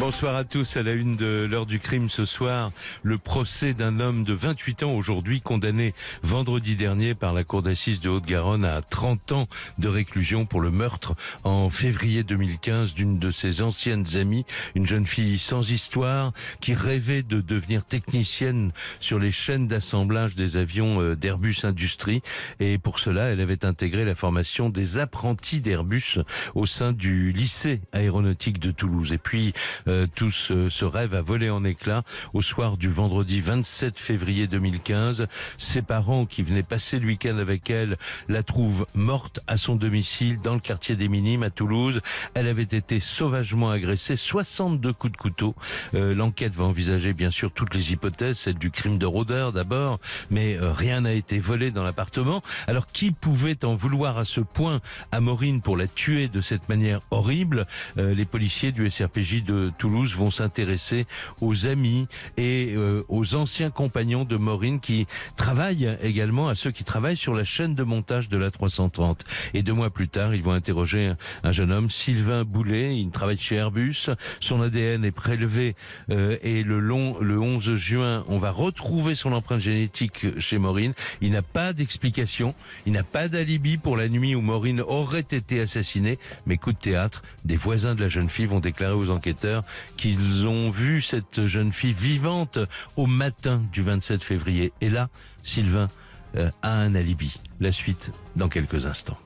Bonsoir à tous. À la une de l'heure du crime ce soir, le procès d'un homme de 28 ans aujourd'hui condamné vendredi dernier par la cour d'assises de Haute-Garonne à 30 ans de réclusion pour le meurtre en février 2015 d'une de ses anciennes amies, une jeune fille sans histoire qui rêvait de devenir technicienne sur les chaînes d'assemblage des avions euh, d'Airbus Industrie et pour cela, elle avait intégré la formation des apprentis d'Airbus au sein du lycée aéronautique de Toulouse. Et puis euh, tout ce, rêve a volé en éclats au soir du vendredi 27 février 2015. Ses parents, qui venaient passer le week-end avec elle, la trouvent morte à son domicile dans le quartier des Minimes à Toulouse. Elle avait été sauvagement agressée, 62 coups de couteau. Euh, l'enquête va envisager bien sûr toutes les hypothèses, celle du crime de rôdeur d'abord, mais euh, rien n'a été volé dans l'appartement. Alors qui pouvait en vouloir à ce point à Maureen pour la tuer de cette manière horrible? Les policiers du SRPJ de Toulouse vont s'intéresser aux amis et euh, aux anciens compagnons de Maureen qui travaillent également à ceux qui travaillent sur la chaîne de montage de la 330. Et deux mois plus tard, ils vont interroger un, jeune homme, Sylvain Boulet. Il travaille chez Airbus. Son ADN est prélevé euh, et le long, le 11 juin, on va retrouver son empreinte génétique chez Maureen. Il n'a pas d'explication. Il n'a pas d'alibi pour la nuit où Maureen aurait été assassinée. Mais coup de théâtre, des voisins de la jeune fille vont déclarer aux enquêteurs qu'ils ont vu cette jeune fille vivante au matin du 27 février. Et là, Sylvain euh, a un alibi. La suite dans quelques instants.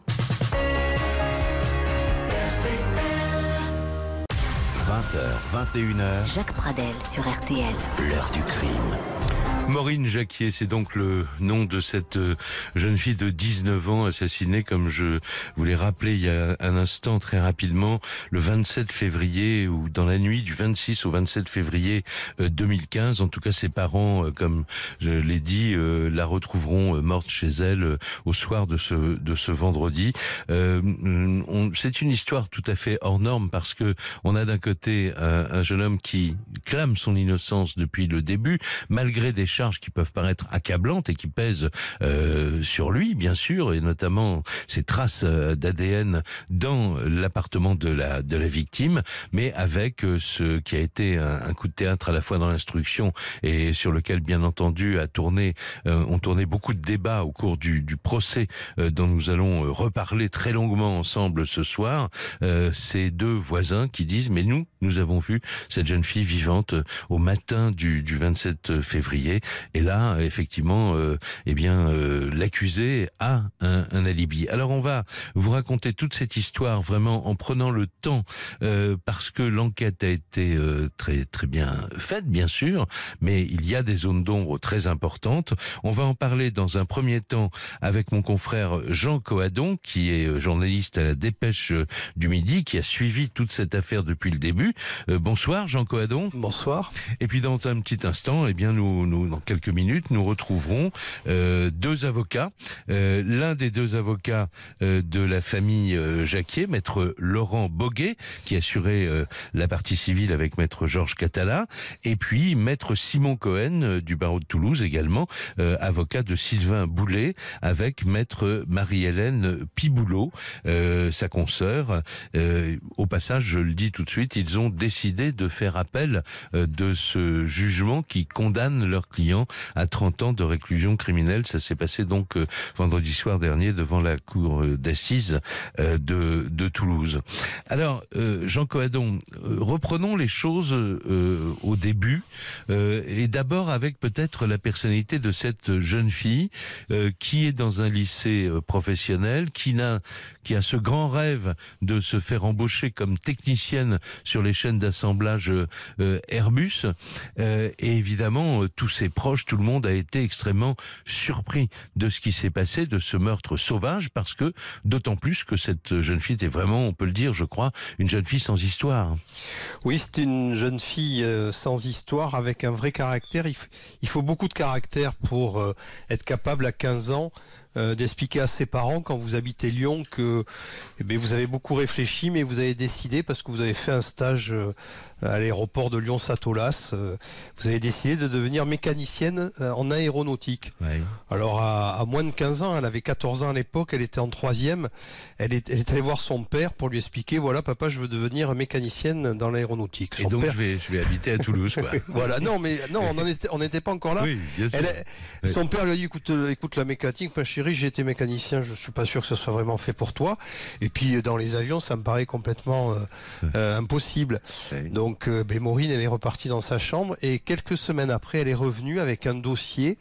20h, 21h. Jacques Pradel sur RTL. L'heure du crime. Maureen Jacquier, c'est donc le nom de cette euh, jeune fille de 19 ans assassinée, comme je vous l'ai rappelé il y a un instant très rapidement, le 27 février ou dans la nuit du 26 au 27 février 2015. Euh, en tout cas, ses parents, euh, comme je l'ai dit, la retrouveront morte chez elle au soir de ce de ce vendredi. c'est une histoire tout à fait hors norme parce que on a d'un côté un, un jeune homme qui clame son innocence depuis le début, malgré des charges qui peuvent paraître accablantes et qui pèsent euh, sur lui, bien sûr, et notamment ces traces euh, d'ADN dans l'appartement de la de la victime, mais avec euh, ce qui a été un, coup de théâtre à la fois dans l'instruction et sur lequel, bien entendu, a tourné, ont tourné beaucoup de débats au cours du, du procès dont nous allons reparler très longuement ensemble ce soir. ces deux voisins qui disent mais nous, nous avons vu cette jeune fille vivante au matin du, du 27 février et là, effectivement, euh, eh bien, euh, l'accusé a un, un, alibi. Alors, on va vous raconter toute cette histoire vraiment en prenant le temps, euh, parce que l'enquête a été euh, très très bien faite, bien sûr, mais il y a des zones d'ombre très importantes. On va en parler dans un premier temps avec mon confrère Jean Coadon, qui est journaliste à la Dépêche du Midi, qui a suivi toute cette affaire depuis le début. bonsoir, Jean Coadon. Bonsoir. Et puis dans un petit instant, eh bien, nous, nous dans quelques minutes, nous retrouverons euh, deux avocats. Euh, l'un des deux avocats euh, de la famille Jacquier, maître Laurent Boguet, qui assurait la partie civile avec maître Georges Catala, et puis maître Simon Cohen du barreau de Toulouse également, avocat de Sylvain Boulet, avec maître Marie-Hélène Piboulot, sa consoeur. au passage, je le dis tout de suite, ils ont décidé de faire appel de ce jugement qui condamne leur client à 30 ans de réclusion criminelle. Ça s'est passé donc euh, vendredi soir dernier devant la cour euh, d'assises euh, de, de Toulouse. Alors, Jean Coadon, reprenons les choses au début et d'abord avec peut-être la personnalité de cette jeune fille qui est dans un lycée professionnel, qui n'a qui a ce grand rêve de se faire embaucher comme technicienne sur les chaînes d'assemblage Airbus et évidemment tous ces proche, tout le monde a été extrêmement surpris de ce qui s'est passé, de ce meurtre sauvage, parce que d'autant plus que cette jeune fille était vraiment, on peut le dire, je crois, une jeune fille sans histoire. Oui, c'est une jeune fille euh, sans histoire avec un vrai caractère. Il, faut beaucoup de caractère pour euh, être capable à 15 ans euh, d'expliquer à ses parents quand vous habitez Lyon que eh bien, vous avez beaucoup réfléchi, mais vous avez décidé parce que vous avez fait un stage euh, à l'aéroport de Lyon-Satolas, euh, vous avez décidé de devenir mécanicienne en aéronautique. Alors à, à, moins de 15 ans, elle avait 14 ans à l'époque, elle était en troisième, elle est, elle est allée voir son père pour lui expliquer, voilà papa, je veux devenir mécanicienne dans l'aéronautique. Et donc je, vais, je vais habiter à Toulouse. Quoi. voilà, non mais non, on n'était pas encore là. Oui, bien sûr. Elle, son père lui a dit, écoute, écoute la mécanique, ma chérie j'ai été mécanicien, je suis pas sûr que ce soit vraiment fait pour toi. Et puis dans les avions, ça me paraît complètement euh, euh, impossible. Donc euh, ben, Maureen, elle est repartie dans sa chambre et quelques semaines après, elle est revenue avec un dossier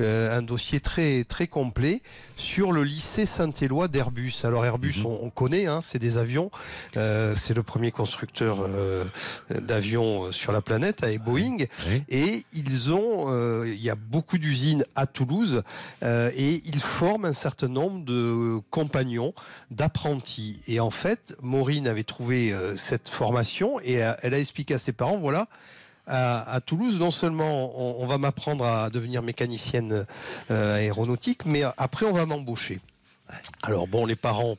euh, un dossier très très complet sur le lycée Saint-Éloi d'Airbus. Alors Airbus, mhm. on, connaît, hein, c'est des avions, euh, c'est le premier constructeur euh, d'avions sur la planète avec Boeing, et ils ont, il y a beaucoup d'usines à Toulouse, et ils forment un certain nombre de compagnons, d'apprentis. Et en fait, Maureen avait trouvé cette formation et elle a expliqué à ses parents, voilà à, Toulouse, non seulement on, va m'apprendre à devenir mécanicienne euh, aéronautique, mais après on va m'embaucher. Alors bon, les parents,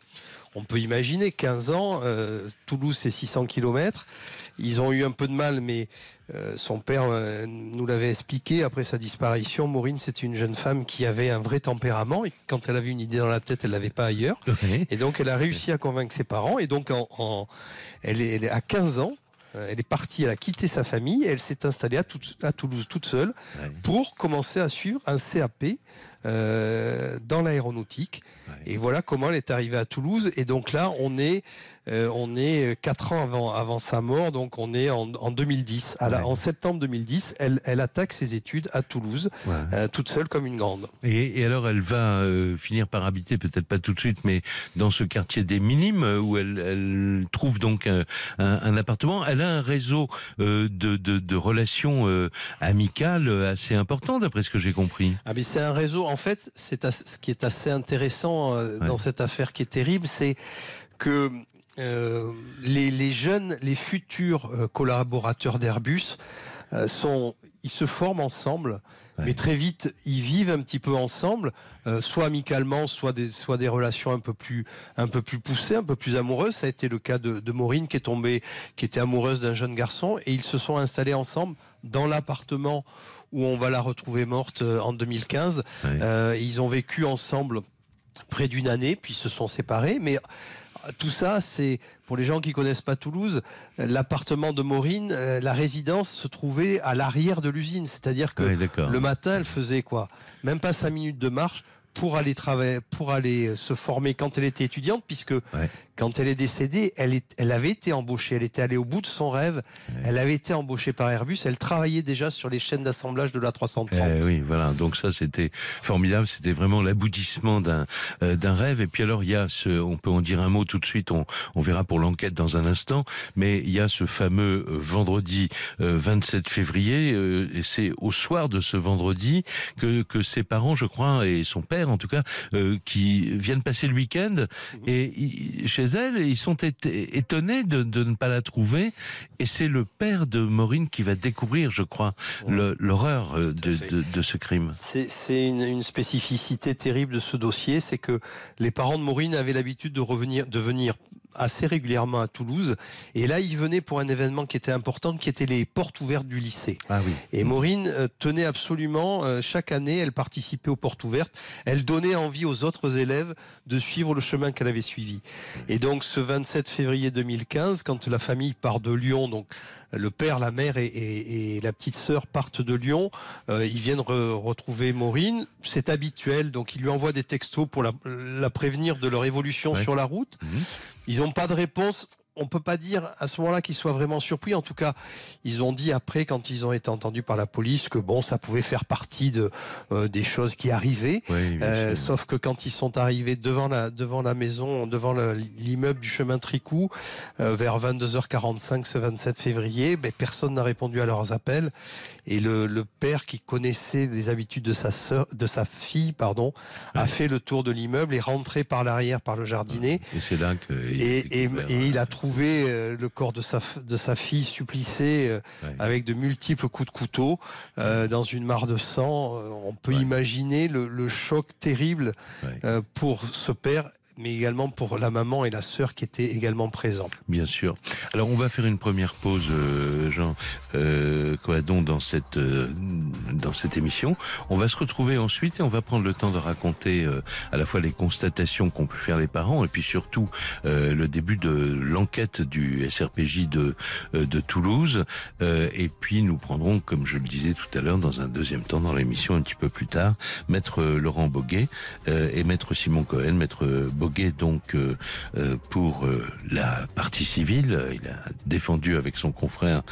on peut imaginer 15 ans, euh, Toulouse c'est 600 km. Ils ont eu un peu de mal, mais euh, son père nous l'avait expliqué après sa disparition. Maureen, c'était une jeune femme qui avait un vrai tempérament et quand elle avait une idée dans la tête, elle l'avait pas ailleurs. Et donc elle a réussi à convaincre ses parents. Et donc en, elle, est, elle est à 15 ans. Euh, elle est partie, elle a quitté sa famille, elle s'est installée à, à, Toulouse toute seule pour commencer à suivre un CAP euh, dans l'aéronautique. Et voilà comment elle est arrivée à Toulouse. Et donc là, on est, euh, on est quatre ans avant, avant sa mort, donc on est en, en 2010. en septembre 2010, elle, elle attaque ses études à Toulouse, euh, toute seule comme une grande. Et, et alors, elle va euh, finir par habiter, peut-être pas tout de suite, mais dans ce quartier des Minimes, où elle, elle trouve donc un, un, appartement. Elle a un réseau de, de, de, relations amicales assez important, d'après ce que j'ai compris. Ah, mais c'est un réseau en fait, c'est ce qui est assez intéressant euh, dans cette affaire qui est terrible, c'est que euh, les, jeunes, les futurs euh, collaborateurs d'Airbus sont, ils se forment ensemble, mais très vite ils vivent un petit peu ensemble, soit amicalement, soit des, soit des relations un peu plus, un peu plus poussées, un peu plus amoureuses. Ça a été le cas de, de Maureen qui est tombée, qui était amoureuse d'un jeune garçon, et ils se sont installés ensemble dans l'appartement où on va la retrouver morte euh, en 2015. Euh, ils ont vécu ensemble près d'une année, puis se sont séparés. Mais euh, tout ça, c'est pour les gens qui connaissent pas Toulouse, l'appartement de Maureen, la résidence se trouvait à l'arrière de l'usine, c'est-à-dire que le matin, elle faisait quoi? Même pas cinq minutes de marche pour aller travailler, pour aller se former quand elle était étudiante, puisque quand elle est décédée, elle, est, elle avait été embauchée, elle était allée au bout de son rêve, elle avait été embauchée par Airbus, elle travaillait déjà sur les chaînes d'assemblage de la 330. Eh oui, voilà, donc ça c'était formidable, c'était vraiment l'aboutissement d'un euh, d'un rêve. Et puis alors il y a ce, on peut en dire un mot tout de suite, on, on verra pour l'enquête dans un instant, mais il y a ce fameux euh, vendredi 27 euh, février, et c'est au soir de ce vendredi que, que ses parents, je crois, et son père en tout cas, qui viennent passer le week-end, mhm. et chez ils sont étonnés de, ne pas la trouver. Et c'est le père de Maureen qui va découvrir, je crois, l'horreur euh, de, ce crime. C'est une, spécificité terrible de ce dossier, c'est que les parents de Maureen avaient l'habitude de revenir, de venir assez régulièrement à Toulouse. Et là, il venait pour un événement qui était important, qui était les portes ouvertes du lycée. Ah oui. Et Maureen euh, tenait absolument, euh, chaque année, elle participait aux portes ouvertes. Elle donnait envie aux autres élèves de suivre le chemin qu'elle avait suivi. Et donc, ce 27 février 2015, quand la famille part de Lyon, donc le père, la mère et, la petite sœur partent de Lyon, euh, ils viennent retrouver Maureen. C'est habituel, donc ils lui envoient des textos pour la, prévenir de leur évolution sur la route. Mhm. Ils n'ont pas de réponse on peut pas dire à ce moment-là qu'ils soient vraiment surpris. En tout cas, ils ont dit après, quand ils ont été entendus par la police, que bon, ça pouvait faire partie de euh, des choses qui arrivaient. Euh, sauf que quand ils sont arrivés devant la devant la maison, devant l'immeuble du chemin Tricou, euh, vers 22h45 ce 27 février, ben, personne n'a répondu à leurs appels. Et le, le, père qui connaissait les habitudes de sa sœur, de sa fille, pardon, a fait le tour de l'immeuble et rentré par l'arrière par le jardinet. Et c'est là que et, et, et il a trouvé retrouvé euh, le corps de sa, de sa fille supplicé euh, avec de multiples coups de couteau dans une mare de sang. on peut imaginer le, le, choc terrible pour ce père mais également pour la maman et la sœur qui étaient également présents. Bien sûr. Alors on va faire une première pause, euh, Jean euh, Coadon, dans cette euh, dans cette émission. On va se retrouver ensuite et on va prendre le temps de raconter euh, à la fois les constatations qu'ont pu faire les parents et puis surtout euh, le début de l'enquête du SRPJ de de Toulouse. et puis nous prendrons, comme je le disais tout à l'heure, dans un deuxième temps dans l'émission un petit peu plus tard, maître Laurent Boguet et maître Simon Cohen, maître Boguet donc euh, euh, pour euh, la partie civile. Il a défendu avec son confrère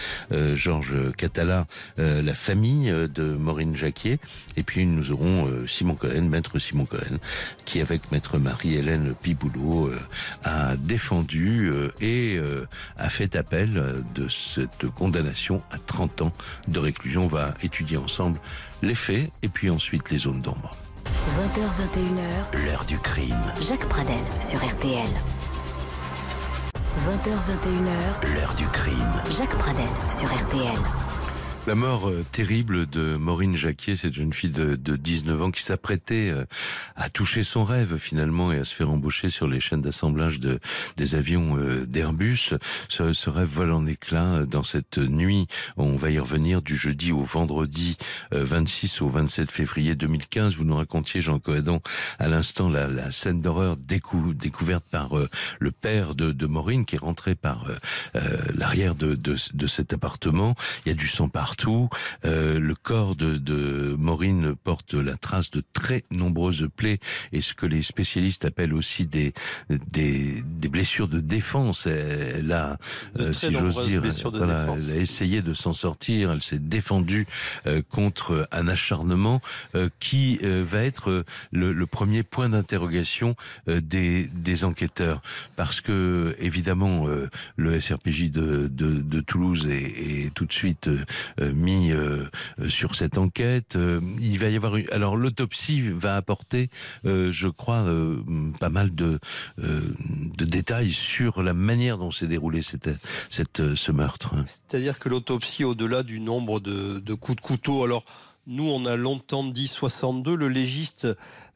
Georges Catala la famille de Maureen Jacquier. Et puis nous aurons Simon Cohen, maître Simon Cohen, qui avec maître Marie-Hélène Piboulot a défendu et a fait appel de cette condamnation à 30 ans de réclusion. On va étudier ensemble les faits et puis ensuite les zones d'ombre. 20h21h, l'heure du crime. Jacques Pradel sur RTL. 20h21h, l'heure du crime. Jacques Pradel sur RTL. La mort euh, terrible de Maureen Jacquier, cette jeune fille de, 19 ans qui s'apprêtait euh, à toucher son rêve finalement et à se faire embaucher sur les chaînes d'assemblage de, des avions euh, d'Airbus. Ce, rêve vole en éclats dans cette nuit. On va y revenir du jeudi au vendredi 26 au 27 février 2015. Vous nous racontiez, Jean Coadon, à l'instant la, scène d'horreur découverte par le père de, de Maureen qui est rentré par l'arrière de, de, de cet appartement. Il y a du sang partout tout, euh, le corps de, de Maureen porte la trace de très nombreuses plaies et ce que les spécialistes appellent aussi des des, des blessures de défense. Elle a, euh, si j'ose dire, elle a essayé de s'en sortir. Elle s'est défendue euh, contre un acharnement qui va être le, le, premier point d'interrogation des, des enquêteurs, parce que évidemment le SRPJ de, de, de Toulouse est, est, tout de suite mis euh, euh, sur cette enquête. il va y avoir alors l'autopsie va apporter, je crois, pas mal de, de détails sur la manière dont s'est déroulé cette, cette, ce meurtre. C'est-à-dire que l'autopsie, au-delà du nombre de, de coups de couteau, alors nous, on a longtemps dit 62. Le légiste,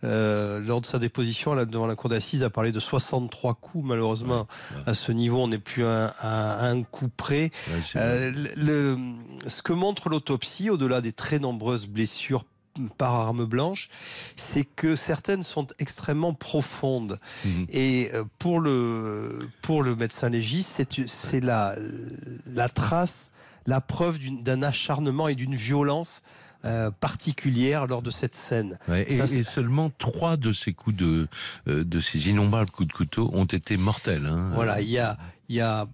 euh, lors de sa déposition devant la cour d'assises, a parlé de 63 coups. Malheureusement, à ce niveau, on n'est plus à, un coup près. Euh, le, ce que montre l'autopsie, au-delà des très nombreuses blessures par arme blanche, c'est que certaines sont extrêmement profondes. Mhm. Et euh, pour le, pour le médecin légiste, c'est la, la trace, la preuve d'un acharnement et d'une violence euh, particulière lors de cette scène. et, seulement trois de ces coups de, euh, de ces innombrables coups de couteau ont été mortels. Hein. Voilà, il y a, il y a,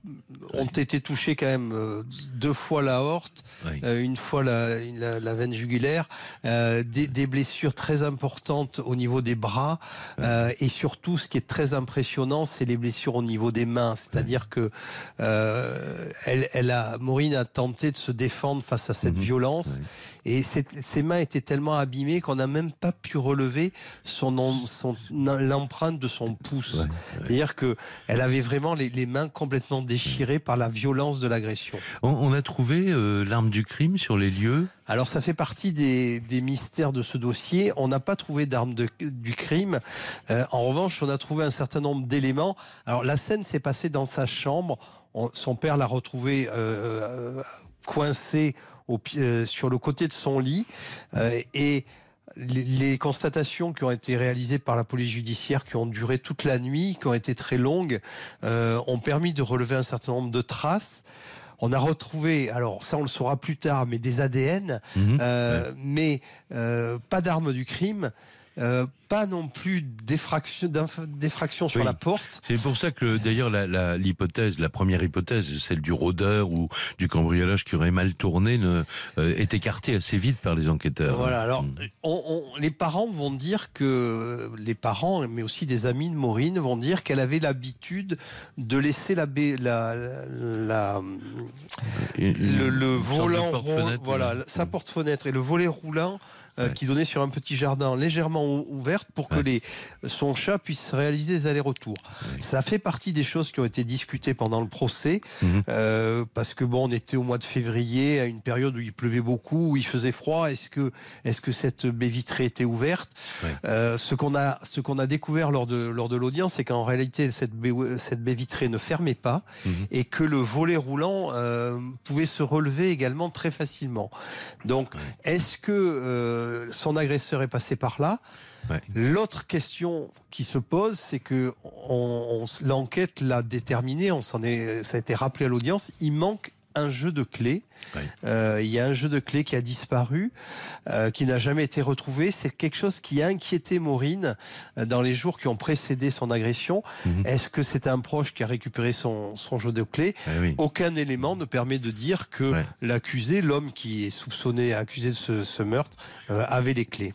ont été touchés quand même euh, deux fois la horte, une fois la, la, veine jugulaire, des, des, blessures très importantes au niveau des bras, et surtout, ce qui est très impressionnant, c'est les blessures au niveau des mains. C'est-à-dire que elle, elle a, Maureen a tenté de se défendre face à cette mhm. violence. Et ses mains étaient tellement abîmées qu'on n'a même pas pu relever son, son l'empreinte de son pouce. C'est-à-dire que elle avait vraiment les, les, mains complètement déchirées par la violence de l'agression. On, a trouvé euh, l'arme du crime sur les lieux. Alors ça fait partie des, des mystères de ce dossier. On n'a pas trouvé d'arme du crime. Euh, en revanche, on a trouvé un certain nombre d'éléments. Alors la scène s'est passée dans sa chambre. son père l'a retrouvé euh, euh euh, sur le côté de son lit euh, et les, constatations qui ont été réalisées par la police judiciaire, qui ont duré toute la nuit, qui ont été très longues, euh, ont permis de relever un certain nombre de traces. On a retrouvé, alors ça on le saura plus tard, mais des ADN, mhm. mais pas d'armes du crime. Euh, pas non plus d'effraction sur la porte. C'est pour ça que d'ailleurs l'hypothèse, la, première hypothèse, celle du rôdeur ou du cambriolage qui aurait mal tourné, ne, euh, est écartée assez vite par les enquêteurs. Voilà. Alors, mm. les parents vont dire que les parents, mais aussi des amis de Maureen, vont dire qu'elle avait l'habitude de laisser la, la, la le, volant, voilà, sa porte-fenêtre et le volet roulant qui donnait sur un petit jardin légèrement ouvert pour que les, son chat puisse réaliser des allers-retours. Ça fait partie des choses qui ont été discutées pendant le procès, mhm. parce que bon, on était au mois de février, à une période où il pleuvait beaucoup, où il faisait froid. Est-ce que, est-ce que cette baie vitrée était ouverte? Ce qu'on a, ce qu'on a découvert lors de lors de l'audience, c'est qu'en réalité cette baie, cette baie vitrée ne fermait pas mhm. et que le volet roulant pouvait se relever également très facilement. Donc, est-ce que euh, son agresseur est passé par là? L'autre question qui se pose, c'est que l'enquête l'a déterminé, on s'en est, ça a été rappelé à l'audience, il manque un jeu de clés. Euh, il y a un jeu de clés qui a disparu, euh, qui n'a jamais été retrouvé. C'est quelque chose qui a inquiété Maureen euh, dans les jours qui ont précédé son agression. Mhm. Est-ce que c'est un proche qui a récupéré son, son jeu de clés eh Aucun élément ne permet de dire que l'accusé, l'homme qui est soupçonné, accusé de ce, meurtre, avait les clés.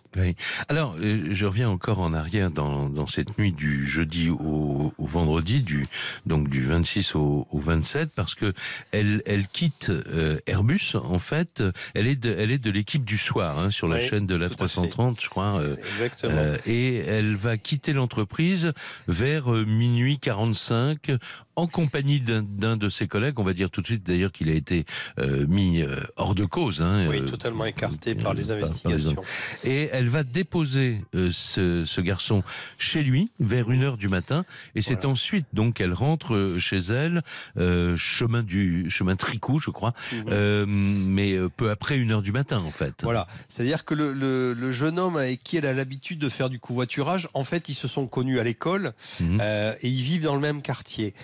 Alors, je reviens encore en arrière dans, dans cette nuit du jeudi au, au, vendredi, du, donc du 26 au, au 27, parce que elle, elle quitte euh, Airbus, en fait, elle est de, elle est de l'équipe du soir hein, sur la chaîne de la 330, je crois. Euh, Exactement. Euh, et elle va quitter l'entreprise vers minuit 45 en compagnie d'un de ses collègues. On va dire tout de suite d'ailleurs qu'il a été mis hors de cause. Hein, oui, totalement écarté par les investigations. et elle va déposer ce, ce, garçon chez lui vers une heure du matin. Et c'est ensuite donc qu'elle rentre chez elle, chemin du chemin Tricot, je crois, mhm. euh, mais euh, peu après une heure du matin, en fait. Voilà, c'est-à-dire que le, jeune homme avec qui elle a l'habitude de faire du covoiturage, en fait, ils se sont connus à l'école mhm. euh, et ils vivent dans le même quartier.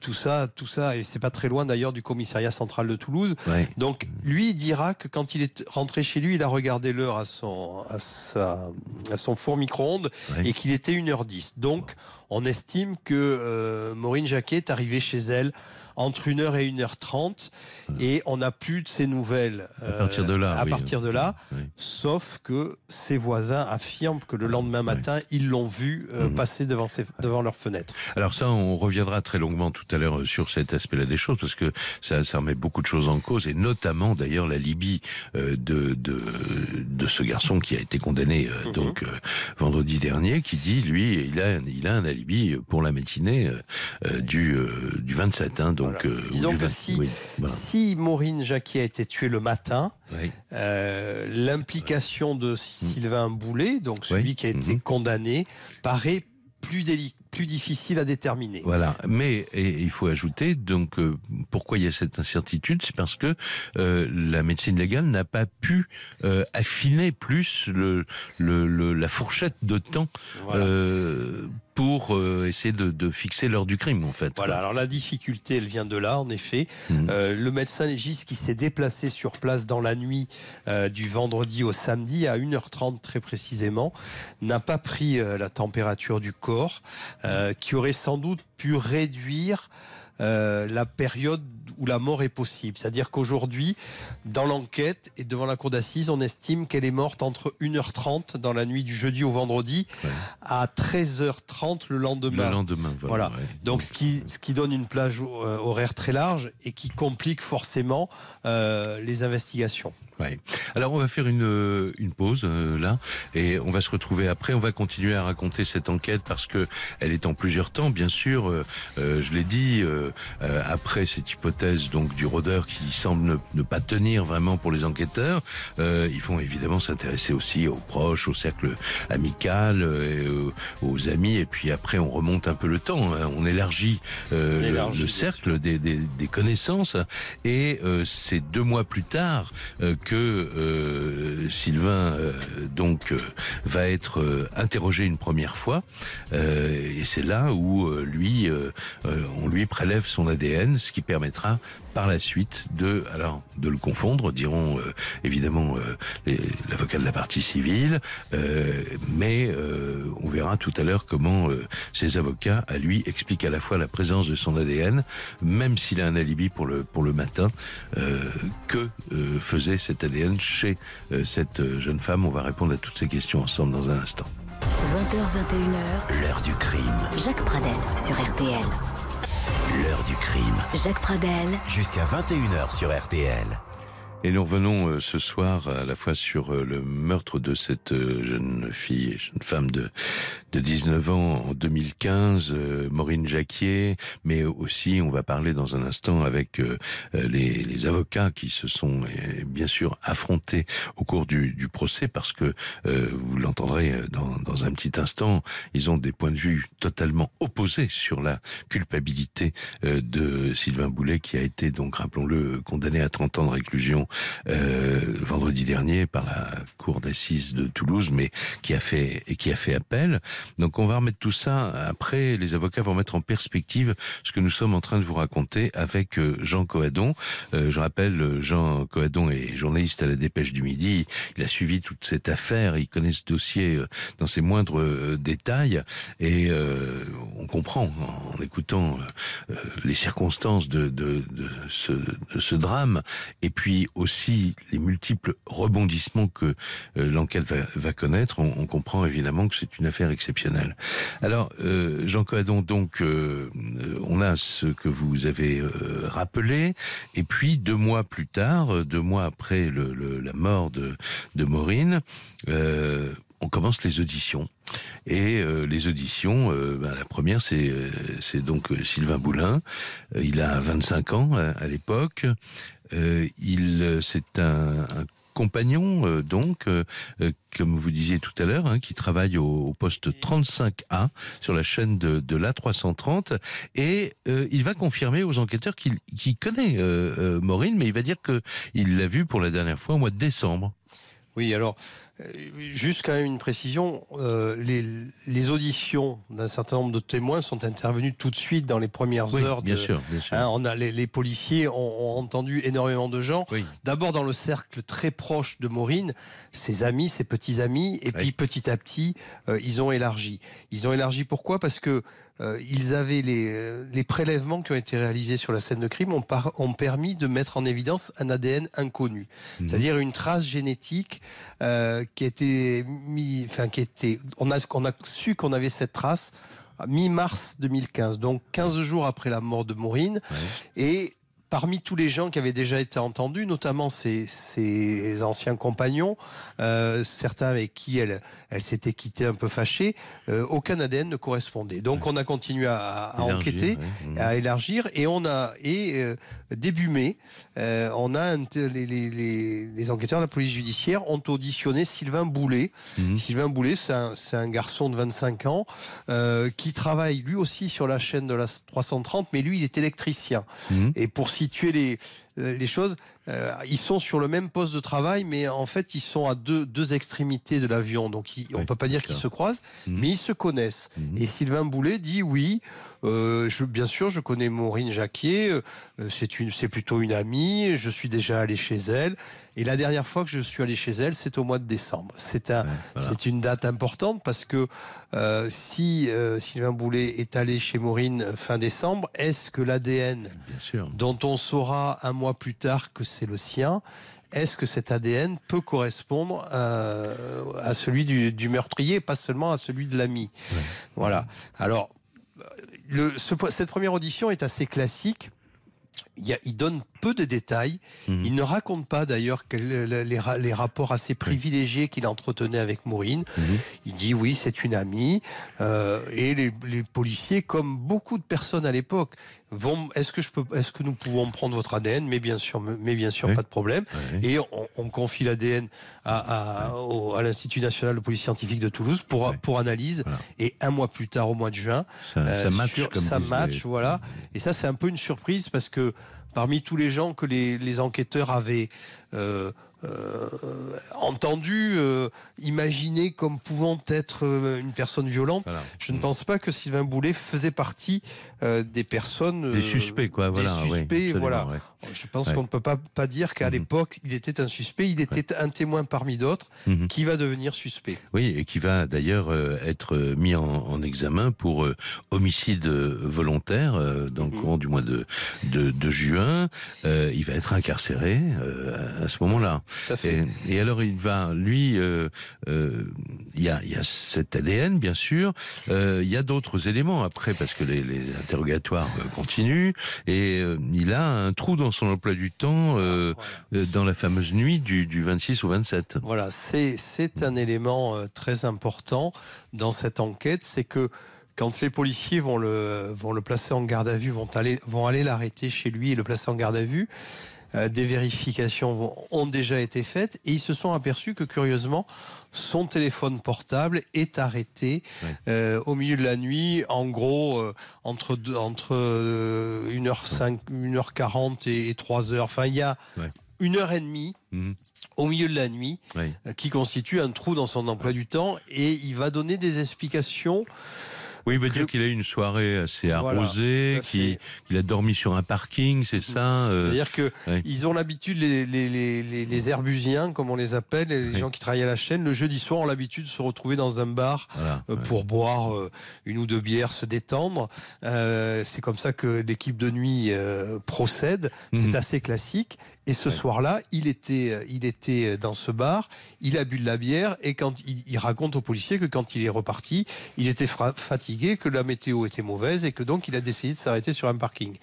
Tout ça, tout ça, et c'est pas très loin d'ailleurs du commissariat central de Toulouse. Donc lui il dira que quand il est rentré chez lui, il a regardé l'heure à son à, sa, à son four micro-ondes et qu'il était 1h10. Donc on estime que Maureen Jacquet est arrivée chez elle entre 1h et 1h30 et on n'a plus de ces nouvelles à partir de là. À partir de là, sauf que ses voisins affirment que le lendemain matin, ils l'ont vu euh, mhm. passer devant, devant leur fenêtre. Alors ça, on reviendra très longuement tout à l'heure sur cet aspect-là des choses parce que ça, ça remet beaucoup de choses en cause et notamment d'ailleurs la Libye euh, de, de, de ce garçon qui a été condamné euh, mhm. donc vendredi dernier qui dit lui il a il a un alibi pour la matinée du du 27 hein, donc euh, Disons que si, si Maureen Jacquier a été tuée le matin, euh, l'implication de Sylvain Boulet, donc celui qui a été mhm. condamné, paraît plus délicat plus difficile à déterminer. Voilà, mais il faut ajouter donc euh, pourquoi il y a cette incertitude, c'est parce que euh, la médecine légale n'a pas pu euh, affiner plus le, le, la fourchette de temps pour essayer de, de fixer l'heure du crime en fait. Voilà, alors la difficulté elle vient de là en effet. Mhm. le médecin légiste qui s'est déplacé sur place dans la nuit du vendredi au samedi à 1h30 très précisément n'a pas pris la température du corps. Euh, qui aurait sans doute pu réduire euh, la période où la mort est possible. C'est-à-dire qu'aujourd'hui, dans l'enquête et devant la cour d'assises, on estime qu'elle est morte entre 1h30 dans la nuit du jeudi au vendredi à 13h30 le lendemain. Le lendemain, voilà. Donc, ce qui, ce qui donne une plage euh, horaire très large et qui complique forcément les investigations. Alors on va faire une, euh, une pause euh, là et on va se retrouver après. On va continuer à raconter cette enquête parce que elle est en plusieurs temps, bien sûr. Euh, je l'ai dit après cette hypothèse donc du rôdeur qui semble ne, pas tenir vraiment pour les enquêteurs. ils vont évidemment s'intéresser aussi aux proches, au cercle amical, aux, amis et puis après on remonte un peu le temps. Hein. On élargit, le, cercle des, des, des, connaissances et c'est deux mois plus tard que euh, Sylvain euh, donc euh, va être interrogé une première fois et c'est là où lui on lui prélève son ADN, ce qui permettra par la suite de alors de le confondre, diront évidemment l'avocat de la partie civile, mais on verra tout à l'heure comment ses avocats à lui expliquent à la fois la présence de son ADN, même s'il a un alibi pour le pour le matin, que faisait cet ADN chez euh, cette euh, jeune femme On va répondre à toutes ces questions ensemble dans un instant. 20h21h, l'heure du crime. Jacques Pradel sur RTL. L'heure du crime. Jacques Pradel. Jusqu'à 21h sur RTL. Et nous revenons euh, ce soir à la fois sur euh, le meurtre de cette euh, jeune fille, jeune femme de, de 19 ans en 2015, Maureen Jacquier, mais aussi on va parler dans un instant avec les, les avocats qui se sont bien sûr affrontés au cours du, du procès parce que vous l'entendrez dans, dans un petit instant, ils ont des points de vue totalement opposés sur la culpabilité de Sylvain Boulet qui a été donc rappelons-le condamné à 30 ans de réclusion euh, vendredi dernier par la cour d'assises de Toulouse, mais qui a fait et qui a fait appel. Donc on va remettre tout ça. Après, les avocats vont mettre en perspective ce que nous sommes en train de vous raconter avec euh, Jean Coadon. Euh, je rappelle, Jean Coadon est journaliste à la Dépêche du Midi. Il a suivi toute cette affaire. Il connaît ce dossier dans ses moindres détails et on comprend en écoutant les circonstances de, ce, de ce drame et puis aussi les multiples rebondissements que euh, l'enquête va, connaître, on, comprend évidemment que c'est une affaire exceptionnelle. Alors, euh, Jean Coadon, donc, euh, on a ce que vous avez rappelé, et puis deux mois plus tard, deux mois après la mort de, de Maureen, on commence les auditions. Et les auditions, ben, la première, c'est c'est donc Sylvain Boulin. il a 25 ans à l'époque. Euh, il, euh, c'est un, compagnon, euh, donc, comme vous disiez tout à l'heure, hein, qui travaille au, poste 35A sur la chaîne de, de l'A330, et il va confirmer aux enquêteurs qu'il connaît Maureen, mais il va dire qu'il l'a vu pour la dernière fois au mois de décembre. Oui, alors juste quand même une précision, euh, les, les, auditions d'un certain nombre de témoins sont intervenues tout de suite dans les premières heures. Bien sûr, bien sûr. Hein, on a les, les policiers ont, ont, entendu énormément de gens. D'abord dans le cercle très proche de Maureen, ses amis, ses petits amis, et puis petit à petit, euh, ils ont élargi. Ils ont élargi pourquoi? Parce que euh, ils avaient les, les, prélèvements qui ont été réalisés sur la scène de crime ont, par, ont permis de mettre en évidence un ADN inconnu, mhm. c'est-à-dire une trace génétique qui était mis, enfin qui était, on a, on a su qu'on avait cette trace mi-mars 2015, donc 15 jours après la mort de Maureen, et parmi tous les gens qui avaient déjà été entendus, notamment ses, ses anciens compagnons, euh, certains avec qui elle, elle s'était quittée un peu fâchée, euh, aucun ADN ne correspondait. Donc on a continué à, à enquêter, à élargir, et on a et euh, début mai, on a les, les, les, enquêteurs de la police judiciaire ont auditionné Sylvain Boulet. Mhm. Sylvain Boulet, c'est un, un, garçon de 25 ans qui travaille lui aussi sur la chaîne de la 330, mais lui il est électricien. Mhm. Et pour situer les, euh, les choses, euh, ils sont sur le même poste de travail, mais en fait, ils sont à deux, deux extrémités de l'avion. Donc, on ne peut pas dire qu'ils se croisent, mhm. mais ils se connaissent. Mhm. Et Sylvain Boulet dit oui, euh, je, bien sûr, je connais Maureen Jacquier, c'est plutôt une amie, je suis déjà allé chez elle. Et la dernière fois que je suis allé chez elle, c'est au mois de décembre. C'est un, c'est une date importante parce que si Sylvain Boulet est allé chez Maureen fin décembre, est-ce que l'ADN dont on saura un mois plus tard que c'est le sien, est-ce que cet ADN peut correspondre euh, à celui du, meurtrier, pas seulement à celui de l'ami? Voilà. Alors, le, cette première audition est assez classique. Il, il, donne peu de détails. Mhm. Il ne raconte pas d'ailleurs les, les, rapports assez privilégiés qu'il entretenait avec Maureen. Mhm. Il dit oui, c'est une amie. Euh, et les, les, policiers, comme beaucoup de personnes à l'époque, vont. Est-ce que je peux Est-ce que nous pouvons prendre votre ADN Mais bien sûr, mais bien sûr, pas de problème. Et on, on confie l'ADN à, à, à l'Institut national de police scientifique de Toulouse pour pour analyse. Et un mois plus tard, au mois de juin, ça, euh, match, ça match, voilà. Et ça, c'est un peu une surprise parce que parmi tous les gens que les, les enquêteurs avaient euh, euh, entendu, euh, imaginé comme pouvant être euh, une personne violente. Je ne pense pas que Sylvain Boulet faisait partie euh, des personnes. des suspects, quoi. Voilà, des suspects, voilà. Je pense qu'on ne peut pas, pas dire qu'à mm-hmm. l'époque, il était un suspect. Il était un témoin parmi d'autres mm-hmm. qui va devenir suspect. Oui, et qui va d'ailleurs être mis en, en examen pour homicide volontaire dans le mm-hmm. courant du mois de, de, de juin juin, il va être incarcéré à ce moment-là. Tout à fait. Et, alors il va, lui, il y a, y, a, cet ADN bien sûr, il y a d'autres éléments après parce que les, les interrogatoires continuent et il a un trou dans son emploi du temps dans la fameuse nuit du, du 26 au 27. Voilà, c'est un élément très important dans cette enquête, c'est que quand les policiers vont le, vont le placer en garde à vue, vont aller, vont aller l'arrêter chez lui et le placer en garde à vue, euh, des vérifications ont déjà été faites et ils se sont aperçus que curieusement son téléphone portable est arrêté euh, au milieu de la nuit en gros euh, entre entre 1h5 1h40 et, 3h enfin il y a une heure et demie mhm. au milieu de la nuit qui constitue un trou dans son emploi du temps et il va donner des explications oui, il veut dire qu'il a eu une soirée assez arrosée, qu'il a dormi sur un parking, c'est ça euh, C'est-à-dire que ils ont l'habitude, les, les, les, les, herbusiens, comme on les appelle, les gens qui travaillent à la chaîne, le jeudi soir ont l'habitude de se retrouver dans un bar euh, pour boire euh, une ou deux bières, se détendre. c'est comme ça que l'équipe de nuit procède. C'est mhm. assez classique. Et ce soir-là, il était, euh, il était dans ce bar, il a bu de la bière et quand il, raconte aux policiers que quand il est reparti, il était fatigué, que la météo était mauvaise et que donc il a décidé de s'arrêter sur un parking.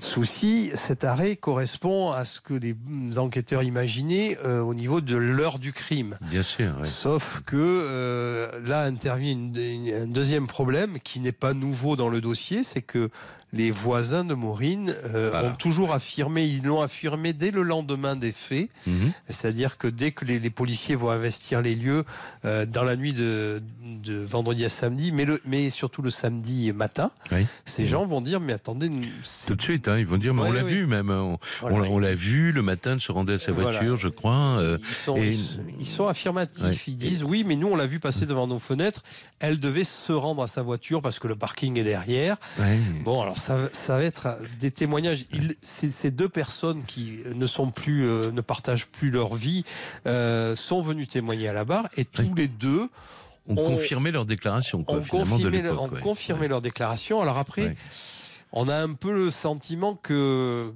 Souci, cet arrêt correspond à ce que les enquêteurs imaginaient euh, au niveau de l'heure du crime. Bien sûr. Sauf que euh, là intervient un deuxième problème qui n'est pas nouveau dans le dossier, c'est que les voisins de Maureen euh, ont toujours affirmé, ils l'ont affirmé dès le lendemain des faits, mhm. c'est-à-dire que dès que les, policiers vont investir les lieux euh, dans la nuit de, vendredi à samedi, mais, le, mais surtout le samedi matin, ces mhm. gens vont dire mais attendez, tout de suite, hein, ils vont dire mais on l'a vu même, hein. on, l'a vu le matin, se rendait à sa voiture, je crois. Euh, ils, sont, affirmatifs, ils disent oui, mais nous on l'a vu passer devant nos fenêtres, elle devait se rendre à sa voiture parce que le parking est derrière. Bon alors ça, va être des témoignages. ces deux personnes qui ne sont plus, euh, ne partagent plus leur vie, euh, sont venues témoigner à la barre et tous les deux ont, confirmé leur déclaration. confirmé, confirmé leur déclaration. Alors après, on a un peu le sentiment que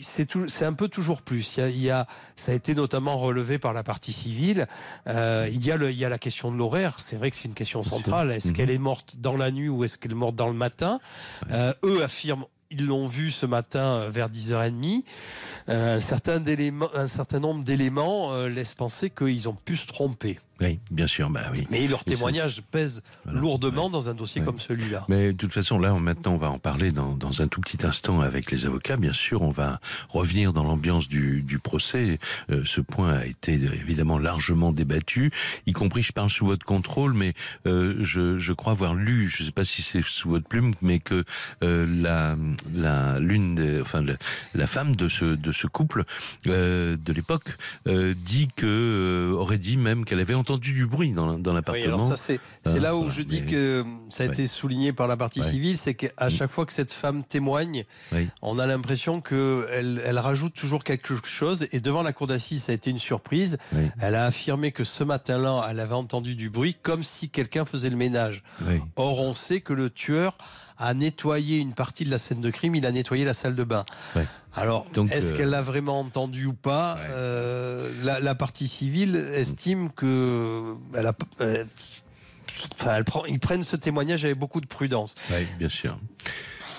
c'est un peu toujours plus. Il y, a, ça a été notamment relevé par la partie civile. Euh, il, y a le, il y a la question de l'horaire. C'est vrai que c'est une question centrale. Est-ce qu'elle mhm. est morte dans la nuit ou est-ce qu'elle est morte dans le matin? Euh, Eux affirment ils l'ont vu ce matin vers 10h30. Euh, un, certain un certain nombre d'éléments euh, laissent penser qu'ils ont pu se tromper. Oui, bien sûr, bah oui. Mais leur témoignage pèse lourdement dans un dossier comme celui-là. Mais de toute façon, là, maintenant, on va en parler dans, dans, un tout petit instant avec les avocats. Bien sûr, on va revenir dans l'ambiance du, du, procès. Euh, ce point a été évidemment largement débattu, y compris, je parle sous votre contrôle, mais euh, je, je, crois avoir lu, je ne sais pas si c'est sous votre plume, mais que euh, la, la l'une, enfin, la, la, femme de ce de ce couple de l'époque dit que aurait dit même qu'elle avait entendu du bruit dans, dans l'appartement. Oui, alors ça c'est c'est là où je dis que ça a été souligné par la partie civile, c'est qu'à chaque fois que cette femme témoigne, on a l'impression que elle, elle, rajoute toujours quelque chose. Et devant la cour d'assises, ça a été une surprise. Elle a affirmé que ce matin-là, elle avait entendu du bruit, comme si quelqu'un faisait le ménage. Or, on sait que le tueur a nettoyé une partie de la scène de crime, il a nettoyé la salle de bain. Alors, est-ce euh, qu'elle l'a vraiment entendu ou pas euh, la, partie civile estime que elle a, euh, enfin, ils prennent ce témoignage avec beaucoup de prudence. Oui, bien sûr.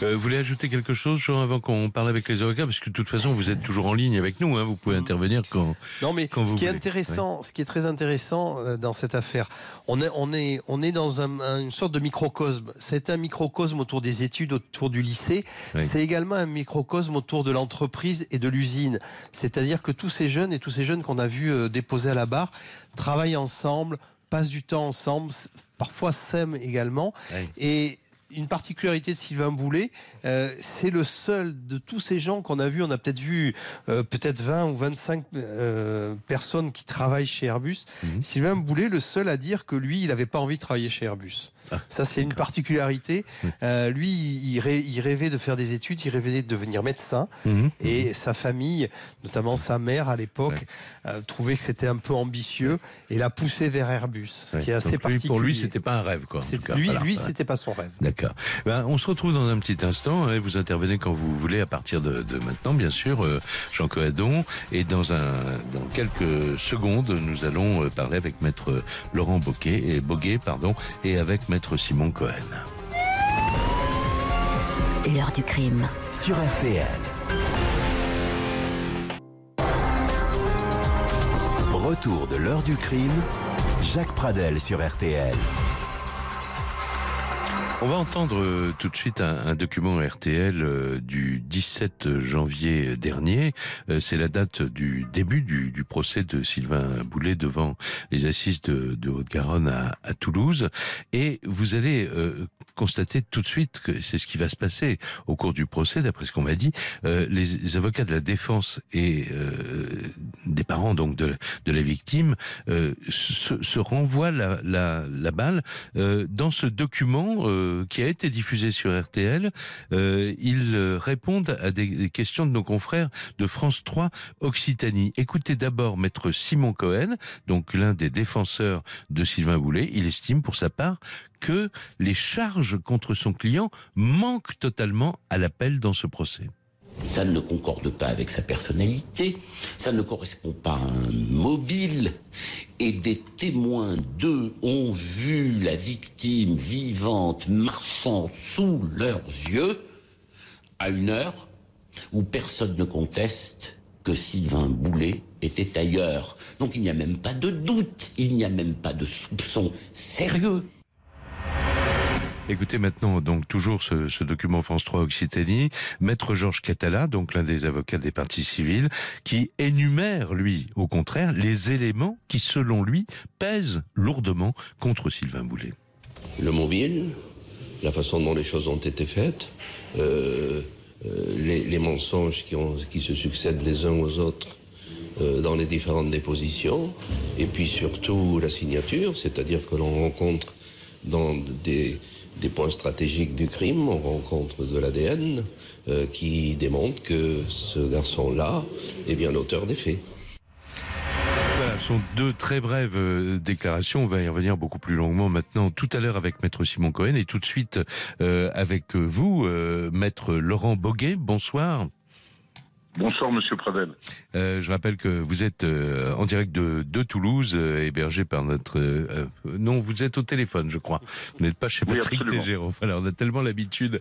Euh, vous voulez ajouter quelque chose, Jean, avant qu'on parle avec les avocats? Parce que de toute façon, vous êtes toujours en ligne avec nous. Hein, vous pouvez intervenir quand. Non, mais ce qui est intéressant, ce qui est très intéressant euh, dans cette affaire, on est, on est, on est dans un, une sorte de microcosme. C'est un microcosme autour des études, autour du lycée. C'est également un microcosme autour de l'entreprise et de l'usine. C'est-à-dire que tous ces jeunes et tous ces jeunes qu'on a vus euh, déposer à la barre travaillent ensemble, passent du temps ensemble, parfois s'aiment également. Et une particularité de Sylvain Boulet, euh, c'est le seul de tous ces gens qu'on a vus, on a peut-être vu euh, peut-être 20 ou 25 euh, personnes qui travaillent chez Airbus. Mhm. Sylvain Boulet, le seul à dire que lui, il n'avait pas envie de travailler chez Airbus. Ça, c'est une particularité. Euh, lui, il, rêvait de faire des études, il rêvait de devenir médecin. Mhm. Et sa famille, notamment sa mère à l'époque, euh, trouvait que c'était un peu ambitieux et l'a poussé vers Airbus, ce qui est assez particulier. Pour lui, c'était pas un rêve, quoi. lui, lui, c'était pas son rêve. D'accord. Ben, on se retrouve dans un petit instant. Hein, vous intervenez quand vous voulez à partir de, maintenant, bien sûr, euh, Jean Coadon. Et dans un, dans quelques secondes, nous allons parler avec Maître Laurent Boquet et Boguet, pardon, et avec Maître Simon Cohen. L'heure du crime. Sur RTL. Retour de l'heure du crime. Jacques Pradel sur RTL. On va entendre euh, tout de suite un, document RTL euh, du 17 janvier dernier. Euh, c'est la date du début du, procès de Sylvain Boulet devant les assises de, Haute-Garonne à, Toulouse. Et vous allez constater tout de suite que c'est ce qui va se passer au cours du procès, d'après ce qu'on m'a dit. les, avocats de la défense et des parents donc de, la victime se, renvoient la, la balle dans ce document euh, qui a été diffusé sur RTL, euh, ils euh, répondent à des, questions de nos confrères de France 3 Occitanie. Écoutez d'abord maître Simon Cohen, donc l'un des défenseurs de Sylvain Boulet. Il estime pour sa part que les charges contre son client manquent totalement à l'appel dans ce procès. Ça ne concorde pas avec sa personnalité, ça ne correspond pas à un mobile, et des témoins d'eux ont vu la victime vivante marchant sous leurs yeux à une heure où personne ne conteste que Sylvain Boulet était ailleurs. Donc il n'y a même pas de doute, il n'y a même pas de soupçon sérieux. Écoutez maintenant donc toujours ce, document France 3 Occitanie, Maître Georges Catala, donc l'un des avocats des partis civils, qui énumère, lui, au contraire, les éléments qui, selon lui, pèsent lourdement contre Sylvain Boulet. Le mobile, la façon dont les choses ont été faites, euh, euh, les, mensonges qui, se succèdent les uns aux autres euh, dans les différentes dépositions, et puis surtout la signature, c'est-à-dire que l'on rencontre dans des des points stratégiques du crime, on rencontre de l'ADN euh, qui démontre que ce garçon-là est bien l'auteur des faits. Voilà, ce sont deux très brèves euh, déclarations. On va y revenir beaucoup plus longuement maintenant, tout à l'heure avec Maître Simon Cohen et tout de suite euh, avec vous, Maître Laurent Boguet. Bonsoir. Bonsoir Monsieur Pradel. Euh, je rappelle que vous êtes euh, en direct de, de Toulouse, euh, hébergé par notre... Euh, non, vous êtes au téléphone, je crois. Vous n'êtes pas chez Patrick Tégéraud. Voilà, on a tellement l'habitude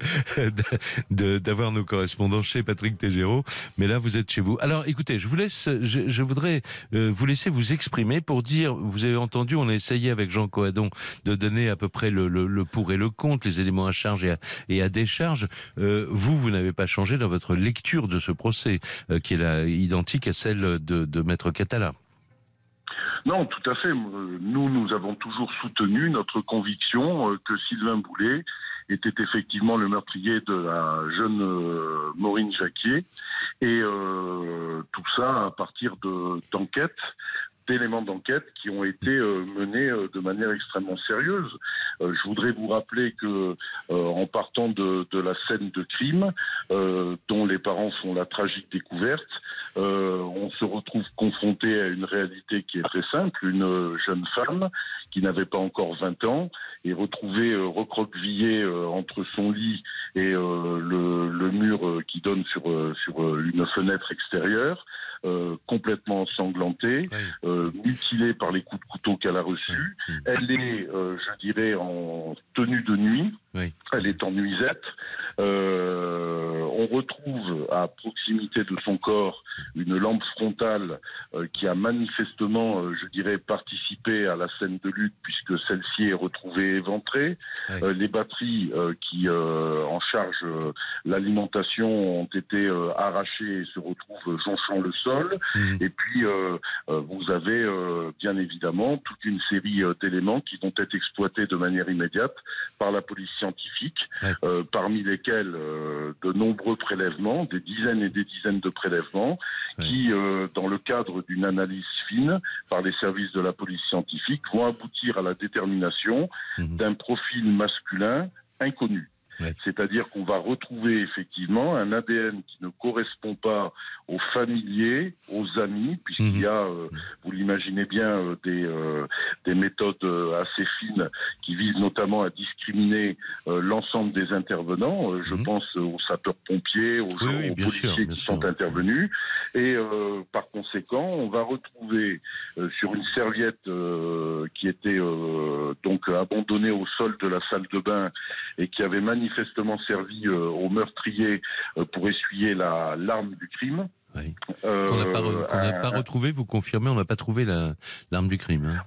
d'avoir nos correspondants chez Patrick Tégéraud, mais là, vous êtes chez vous. Alors, écoutez, je vous laisse, je, je voudrais vous laisser vous exprimer pour dire, vous avez entendu, on a essayé avec Jean Coadon de donner à peu près le, le, le pour et le contre, les éléments à charge et à, et à décharge. vous, vous n'avez pas changé dans votre lecture de ce procès. Euh, qui est identique à celle de, Maître Catala. Non, tout à fait. Nous, nous avons toujours soutenu notre conviction euh, que Sylvain Boulet était effectivement le meurtrier de la jeune euh, Maureen Jacquier. Et tout ça à partir d'enquêtes d'éléments d'enquête qui ont été euh, menés euh, de manière extrêmement sérieuse. Euh, je voudrais vous rappeler que en partant de, de, la scène de crime, dont les parents font la tragique découverte, on se retrouve confronté à une réalité qui est très simple. Une jeune femme qui n'avait pas encore 20 ans est retrouvée recroquevillée entre son lit et le, le, mur qui donne sur, sur une fenêtre extérieure. Euh, complètement ensanglantée, euh, mutilée par les coups de couteau qu'elle a reçus. Elle est, euh, je dirais, en tenue de nuit. Elle est en nuisette. on retrouve à proximité de son corps une lampe frontale qui a manifestement, je dirais, participé à la scène de lutte puisque celle-ci est retrouvée éventrée. les batteries qui en charge l'alimentation ont été arrachées et se retrouvent jonchant le sol. Mhm. Et puis, euh, euh, vous avez euh, bien évidemment toute une série d'éléments qui vont être exploités de manière immédiate par la police scientifique, parmi lesquels de nombreux prélèvements, des dizaines et des dizaines de prélèvements, qui, dans le cadre d'une analyse fine par les services de la police scientifique, vont aboutir à la détermination Mhm. d'un profil masculin inconnu. C'est-à-dire qu'on va retrouver effectivement un ADN qui ne correspond pas aux familiers, aux amis, puisqu'il Mhm. y a, euh, vous l'imaginez bien, euh, des, euh, des méthodes assez fines qui visent notamment à discriminer l'ensemble des intervenants. Je Mhm. pense aux sapeurs-pompiers, aux, Oui, oui, aux bien sûr, policiers qui sûr. sont intervenus. Et par conséquent, on va retrouver sur une serviette qui était donc abandonnée au sol de la salle de bain et qui avait manifestement servi euh, au meurtrier euh, pour essuyer la l'arme du crime. Oui. Euh, Qu'on n'a pas, re- retrouvé, vous confirmez, on n'a pas trouvé la- l'arme du crime. hein.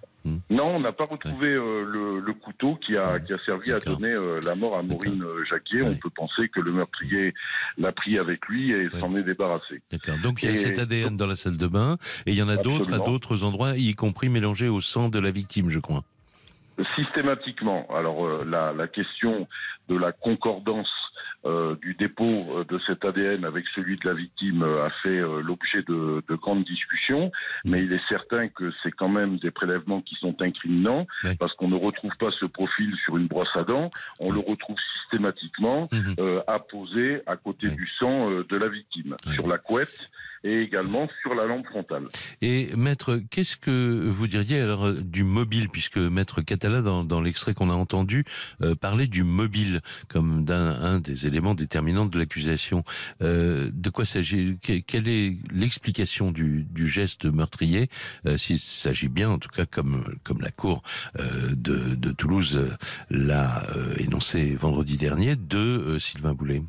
Non, on n'a pas retrouvé euh, le, le couteau qui a, Ouais. qui a servi à donner euh, la mort à Maureen Jacquier. On peut penser que le meurtrier l'a pris avec lui et s'en est débarrassé. D'accord. Donc il y a Et- cet ADN dans la salle de bain et il y en a d'autres à d'autres endroits, y compris mélangés au sang de la victime, je crois. Systématiquement. Alors euh, la, la question de la concordance euh, du dépôt euh, de cet ADN avec celui de la victime a fait euh, l'objet de, de grandes discussions, mais il est certain que c'est quand même des prélèvements qui sont incriminants parce qu'on ne retrouve pas ce profil sur une brosse à dents, on le retrouve systématiquement apposé à côté du sang de la victime, sur la couette et également sur la lampe frontale. Et maître, qu'est-ce que vous diriez alors euh, du mobile, puisque maître Catala, dans, l'extrait qu'on a entendu, euh, parlait du mobile comme d'un un des éléments déterminants de l'accusation. Euh, de quoi s'agit que- Quelle est l'explication du, geste meurtrier, s'il s'agit bien, en tout cas comme la cour de, de Toulouse l'a énoncé vendredi dernier, de Sylvain Boulet?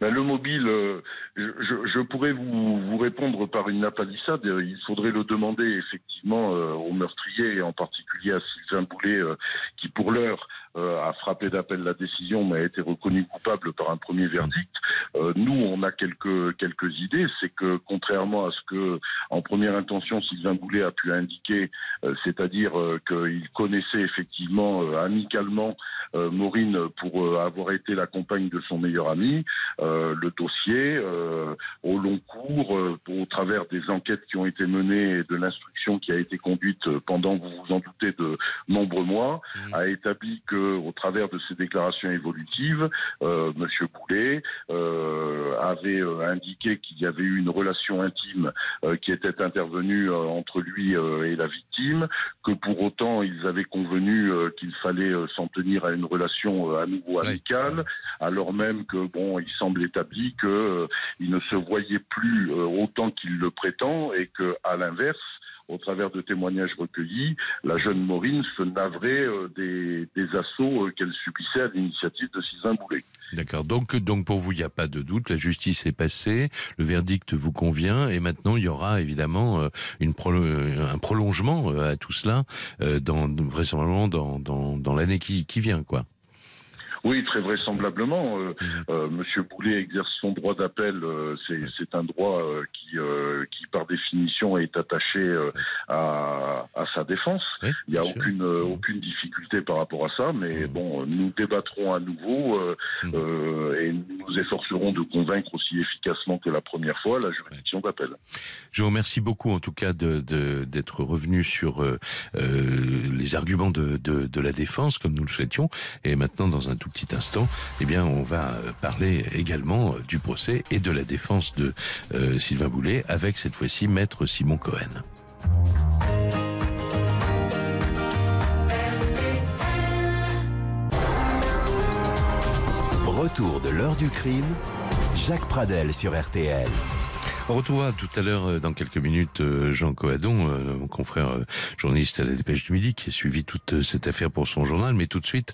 Ben, le mobile, euh, je, pourrais vous, répondre par une napalissade. Euh, Il faudrait le demander effectivement euh, au meurtrier et en particulier à Sylvain Boulet, euh, qui pour l'heure a frappé d'appel la décision, mais a été reconnu coupable par un premier verdict. Euh, nous, on a quelques quelques idées. C'est que contrairement à ce que, en première intention, Sylvain Boulet a pu indiquer, euh, c'est-à-dire euh, qu'il connaissait effectivement euh, amicalement euh, Maureen pour euh, avoir été la compagne de son meilleur ami. Euh, le dossier euh, au long cours, euh, au travers des enquêtes qui ont été menées et de l'instruction qui a été conduite euh, pendant, vous vous en doutez, de nombreux mois, Mhm. a établi que, au travers de ces déclarations évolutives, euh, Monsieur Boulet euh, avait euh, indiqué qu'il y avait eu une relation intime euh, qui était intervenue euh, entre lui et la victime, que pour autant ils avaient convenu qu'il fallait s'en tenir à une relation à nouveau amicale, alors même que bon, il semble établi que il ne se voyait plus autant qu'il le prétend et que à l'inverse au travers de témoignages recueillis, la jeune Maureen se navrait euh, des, assauts euh, qu'elle subissait à l'initiative de Sylvain Boulet. D'accord. Donc, donc pour vous, il n'y a pas de doute. La justice est passée, le verdict vous convient, et maintenant il y aura évidemment euh, une un prolongement à tout cela, dans, vraisemblablement dans, dans, dans l'année qui, qui vient, quoi. Oui, très vraisemblablement. euh, Mhm. euh, Monsieur Boulet exerce son droit d'appel. euh, c'est, un droit euh, qui, euh, qui, par définition, est attaché euh, à, à sa défense. Oui, Il n'y a sûr. aucune, euh, Mhm. aucune difficulté par rapport à ça, mais Mhm. bon, nous débattrons à nouveau euh, et nous nous efforcerons de convaincre aussi efficacement que la première fois la juridiction d'appel. Je vous remercie beaucoup, en tout cas, de, de- d'être revenu sur les arguments de, de, de la défense, comme nous le souhaitions. Et maintenant, dans un tout petit instant, eh bien, on va euh, parler également euh, du procès et de la défense de euh, Sylvain Boulet, avec cette fois-ci Maître Simon Cohen. Retour de l'heure du crime, Jacques Pradel sur RTL. On tout à l'heure, euh, dans quelques minutes, euh, Jean Coadon, euh, mon confrère journaliste à la Dépêche du Midi, qui a suivi toute cette affaire pour son journal. Mais tout de suite,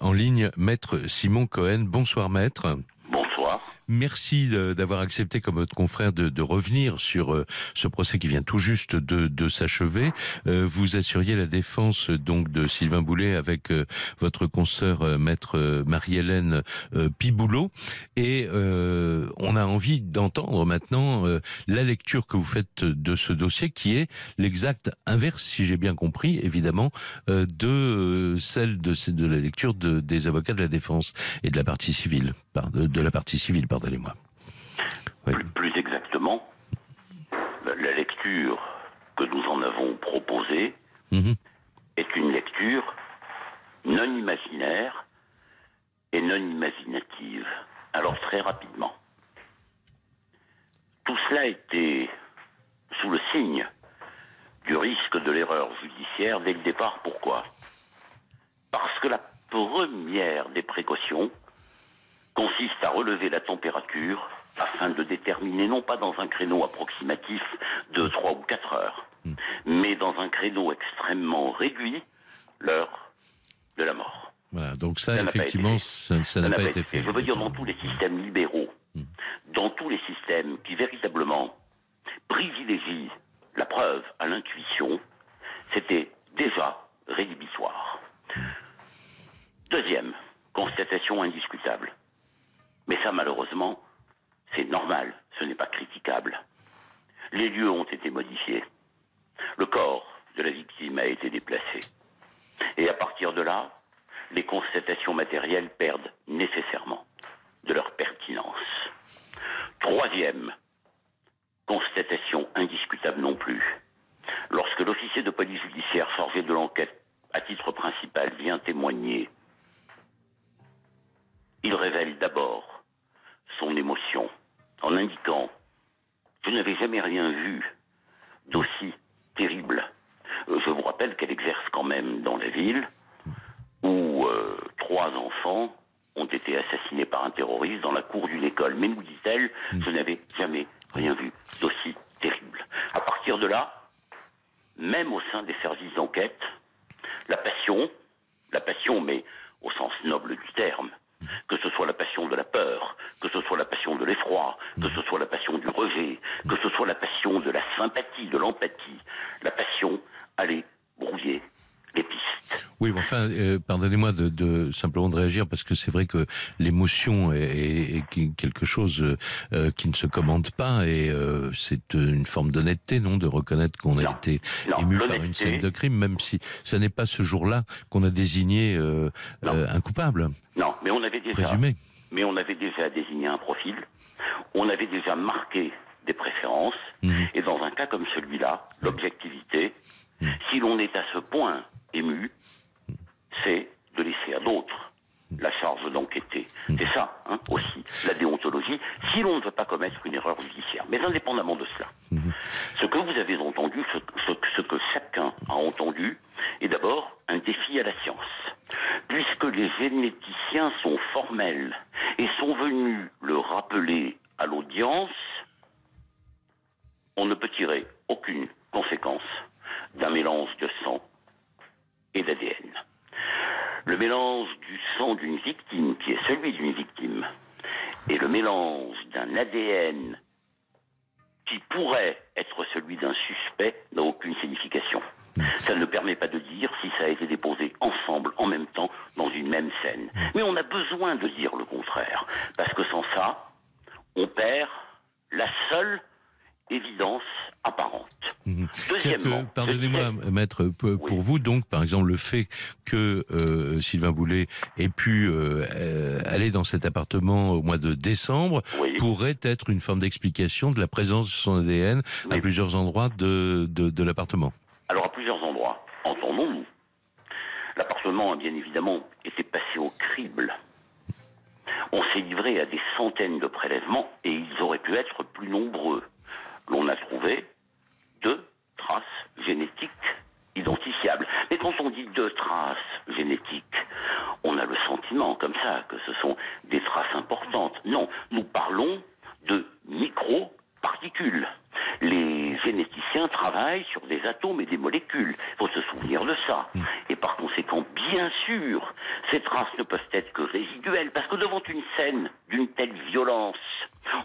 en ligne, Maître Simon Cohen. Bonsoir, Maître. Bonsoir. Merci d'avoir accepté, comme votre confrère, de, de revenir sur euh, ce procès qui vient tout juste de, de s'achever. Euh, vous assuriez la défense donc de Sylvain Boulet avec euh, votre consoeur maître Marie-Hélène Piboulot, et euh, on a envie d'entendre maintenant la lecture que vous faites de ce dossier, qui est l'exact inverse, si j'ai bien compris, évidemment, de celle de, de la lecture de, des avocats de la défense et de la partie civile. De, la partie civile, pardonnez-moi. Plus, exactement, la lecture que nous en avons proposée mhm. est une lecture non imaginaire et non imaginative. Alors très rapidement, tout cela était sous le signe du risque de l'erreur judiciaire dès le départ. Pourquoi? Parce que la première des précautions consiste à relever la température afin de déterminer, non pas dans un créneau approximatif de 3 ou 4 heures, hmm. mais dans un créneau extrêmement réduit, l'heure de la mort. Voilà, donc ça, effectivement, ça n'a pas, été fait. Je veux dire, dans tous les systèmes libéraux, hmm. dans tous les systèmes qui véritablement privilégient la preuve à l'intuition, c'était déjà rédhibitoire. Hmm. Deuxième constatation indiscutable. Mais ça, malheureusement, c'est normal, ce n'est pas critiquable. Les lieux ont été modifiés. Le corps de la victime a été déplacé. Et à partir de là, les constatations matérielles perdent nécessairement de leur pertinence. Troisième constatation indiscutable non plus. Lorsque l'officier de police judiciaire chargé de l'enquête à titre principal vient témoigner, il révèle d'abord son émotion en indiquant Je n'avais jamais rien vu d'aussi terrible. Euh, je vous rappelle qu'elle exerce quand même dans la ville où euh, trois enfants ont été assassinés par un terroriste dans la cour d'une école. Mais nous dit-elle, hmm. je n'avais jamais rien vu d'aussi terrible. À partir de là, même au sein des services d'enquête, la passion, la passion mais au sens noble du terme, que ce soit la passion de la peur, que ce soit la passion de l'effroi, que ce soit la passion du rejet, que ce soit la passion de la sympathie, de l'empathie, la passion allait brouiller les pistes. Oui, enfin, euh, pardonnez-moi de, de, simplement de réagir parce que c'est vrai que l'émotion est, quelque chose euh, qui ne se commande pas et euh, c'est une forme d'honnêteté, non, de reconnaître qu'on a été ému par une scène de crime, même si ce n'est pas ce jour-là qu'on a désigné un coupable. Non, mais on avait déjà présumé. Mais on avait déjà désigné un profil, on avait déjà marqué des préférences, mhm. et dans un cas comme celui-là, l'objectivité, mhm. si l'on est à ce point ému, c'est de laisser à d'autres la charge d'enquêter. C'est ça, hein, aussi, la déontologie, si l'on ne veut pas commettre une erreur judiciaire. Mais indépendamment de cela, ce que vous avez entendu, ce, que chacun a entendu, est d'abord un défi à la science. Puisque les généticiens sont formels et sont venus le rappeler à l'audience, on ne peut tirer aucune conséquence d'un mélange de sang d'ADN. Le mélange du sang d'une victime, qui est celui d'une victime, et le mélange d'un ADN qui pourrait être celui d'un suspect n'a aucune signification. Ça ne permet pas de dire si ça a été déposé ensemble, en même temps, dans une même scène. Mais on a besoin de dire le contraire, parce que sans ça, on perd la seule évidence apparente. Mhm. Pardonnez-moi, maître, pour vous, donc, par exemple, le fait que euh, Sylvain Boulet ait pu euh, aller dans cet appartement au mois de décembre pourrait être une forme d'explication de la présence de son ADN à plusieurs endroits de, de, l'appartement. Alors, à plusieurs endroits, entendons-nous. L'appartement a bien évidemment été passé au crible. On s'est livré à des centaines de prélèvements et ils auraient pu être plus nombreux l'on a trouvé deux traces génétiques identifiables. Mais quand on dit deux traces génétiques, on a le sentiment comme ça que ce sont des traces importantes. Non, nous parlons de micro-particules. Les généticiens travaillent sur des atomes et des molécules. Il faut se souvenir de ça. Mm. Et par conséquent, bien sûr, ces traces ne peuvent être que résiduelles, parce que devant une scène d'une telle violence,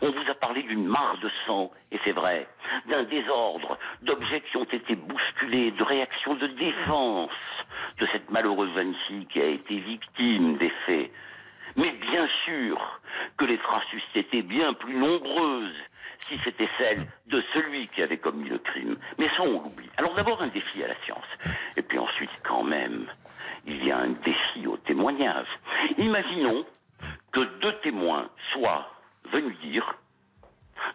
on vous a parlé d'une mare de sang, et c'est vrai, d'un désordre, d'objets qui ont été bousculés, de réactions de défense de cette malheureuse fille qui a été victime des faits. Mais bien sûr que les traces été bien plus nombreuses si c'était celle de celui qui avait commis le crime. Mais ça, on l'oublie. Alors d'abord un défi à la science. Et puis ensuite, quand même, il y a un défi au témoignage. Imaginons que deux témoins soient venus dire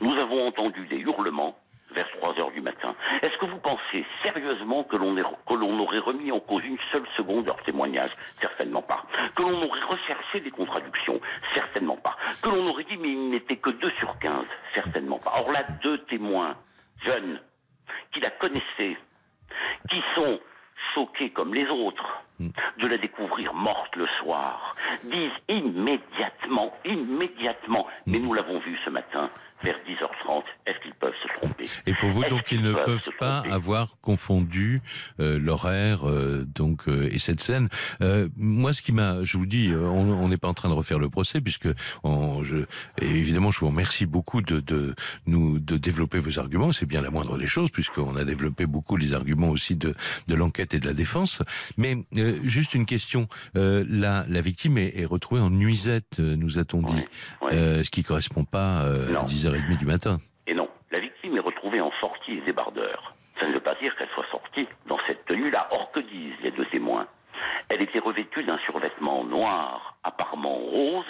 nous avons entendu des hurlements vers 3 heures du matin. Est-ce que vous pensez sérieusement que l'on aurait remis en cause une seule seconde leur témoignage? Certainement pas. Que l'on aurait recherché des contradictions? Certainement pas. Que l'on aurait dit mais il n'était que 2 sur 15 Certainement pas. Or là, deux témoins jeunes qui la connaissaient, qui sont choqués comme les autres de la découvrir morte le soir, disent immédiatement, immédiatement, mais nous l'avons vu ce matin, vers 10h30, est-ce qu'ils peuvent se tromper? Et pour vous, donc, ils ne peuvent, pas avoir confondu euh, l'horaire euh, donc euh, et cette scène. moi, ce qui m'a, je vous dis, on n'est pas en train de refaire le procès puisque, on, je, évidemment, je vous remercie beaucoup de, de nous de développer vos arguments. C'est bien la moindre des choses puisqu'on a développé beaucoup les arguments aussi de, de l'enquête et de la défense. Mais juste une question. la, la victime est, est retrouvée en nuisette, nous a-t-on dit, ce qui correspond pas à 10 h du matin. Et non, la victime est retrouvée en sortie débardeur. Ça ne veut pas dire qu'elle soit sortie dans cette tenue-là. Or, que disent les deux témoins? Elle était revêtue d'un survêtement noir, apparemment rose,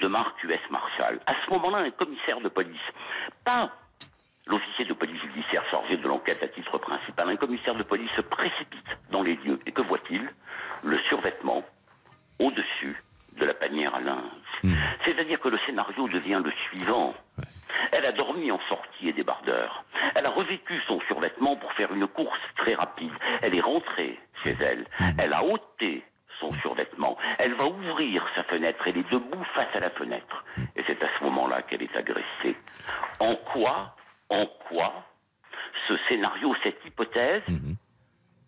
de marque US Marshall. À ce moment-là, un commissaire de police, pas l'officier de police judiciaire chargé de l'enquête à titre principal, un commissaire de police se précipite dans les lieux. Et que voit-il? Le survêtement au-dessus de la panière à linge. Hmm. C'est-à-dire que le scénario devient le suivant. Elle a dormi en sortie et débardeur. Elle a revêtu son survêtement pour faire une course très rapide. Elle est rentrée chez elle. Hmm. Elle a ôté son survêtement. Elle va ouvrir sa fenêtre. Elle est debout face à la fenêtre. Hmm. Et c'est à ce moment-là qu'elle est agressée. En quoi, en quoi, ce scénario, cette hypothèse,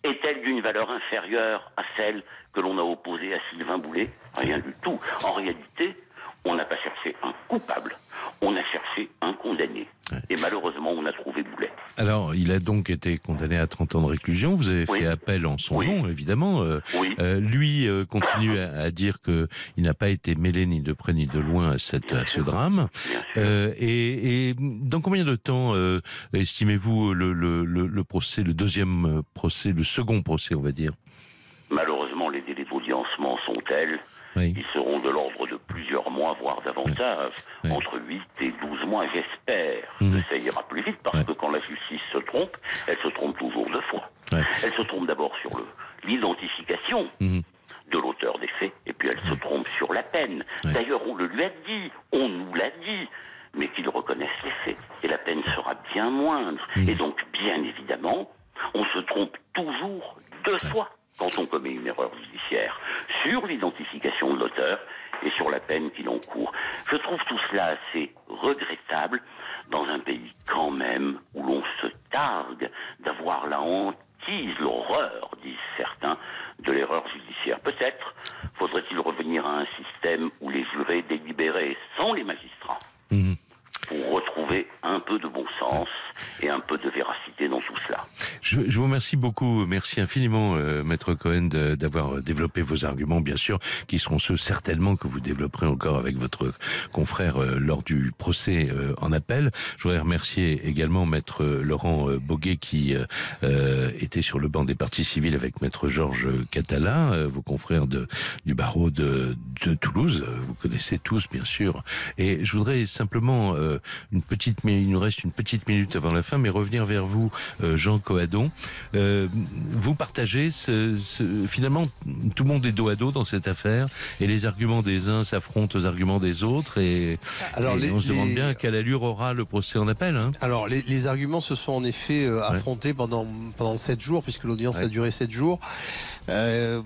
est-elle d'une valeur inférieure à celle que l'on a opposée à Sylvain Boulet? Rien du tout. En réalité, on n'a pas cherché un coupable, on a cherché un condamné. Et malheureusement, on a trouvé Boulet. Alors, il a donc été condamné à 30 ans de réclusion. Vous avez fait appel en son nom, évidemment. Euh, euh, lui euh, continue à, dire que il n'a pas été mêlé ni de près ni de loin à, cette, à ce drame. Et, et, dans combien de temps estimez-vous le, le, le procès, le deuxième procès, le second procès, on va dire? Malheureusement, les délais d'audiencement sont tels. Ils seront de l'ordre de entre 8 et 12 mois, j'espère que ça ira plus vite, parce que quand la justice se trompe, elle se trompe toujours deux fois. Elle se trompe d'abord sur l'identification mhm. de l'auteur des faits, et puis elle se trompe sur la peine. D'ailleurs, on le lui a dit, on nous l'a dit, mais qu'il reconnaisse les faits, et la peine sera bien moindre. Mhm. Et donc, bien évidemment, on se trompe toujours deux fois quand on commet une erreur judiciaire sur l'identification de l'auteur et sur la peine qu'il encourt. Je trouve tout cela assez regrettable dans un pays quand même où l'on se targue d'avoir la hantise, l'horreur, disent certains, de l'erreur judiciaire. Peut-être faudrait-il revenir à un système où les jurés délibéraient sans les magistrats. Mhm pour retrouver un peu de bon sens et un peu de véracité dans tout cela. Je, je vous remercie beaucoup, merci infiniment, euh, Maître Cohen, d'avoir développé vos arguments, bien sûr, qui seront ceux certainement que vous développerez encore avec votre confrère euh, lors du procès euh, en appel. Je voudrais remercier également Maître Laurent Boguet qui était sur le banc des partis civils avec Maître Georges Catala, vos confrères de, du barreau de, de Toulouse. Vous connaissez tous, bien sûr. Et je voudrais simplement une petite, il nous reste une petite minute avant la fin, mais revenir vers vous, euh, Jean Coadon. Euh, vous partagez ce, finalement tout le monde est dos à dos dans cette affaire et les arguments des uns s'affrontent aux arguments des autres et, Alors, on se demande bien quelle allure aura le procès en appel. Hein. Alors les, arguments se sont en effet euh, affrontés pendant pendant sept jours puisque l'audience a duré sept jours. Euh,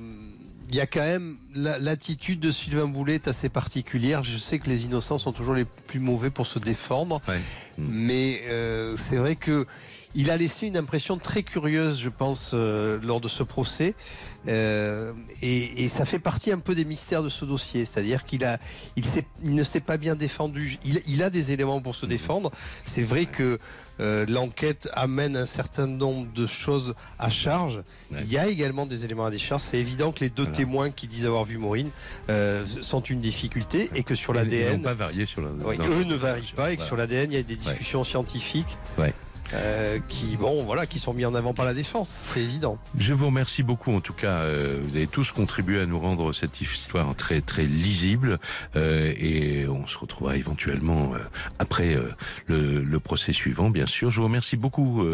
il y a quand même l'attitude de Sylvain Boulet est assez particulière. Je sais que les innocents sont toujours les plus mauvais pour se défendre, mais euh, c'est vrai que il a laissé une impression très curieuse, je pense, euh, lors de ce procès. Euh, et, et, ça fait partie un peu des mystères de ce dossier, c'est-à-dire qu'il a, il, il ne s'est pas bien défendu. Il, il, a des éléments pour se défendre. C'est vrai que euh, l'enquête amène un certain nombre de choses à charge. Il y a également des éléments à décharge. C'est évident que les deux témoins qui disent avoir vu Maureen euh, sont une difficulté et que sur l'ADN, sur eux ne varient pas et que sur l'ADN il y a des discussions scientifiques. Euh, qui, bon, voilà, qui sont mis en avant par la défense, c'est évident. Je vous remercie beaucoup. En tout cas, euh, vous avez tous contribué à nous rendre cette histoire très très lisible, euh, et on se retrouvera éventuellement euh, après euh, le, le, procès suivant, bien sûr. Je vous remercie beaucoup,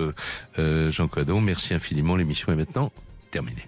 Jean Codon. Merci infiniment. L'émission est maintenant terminée.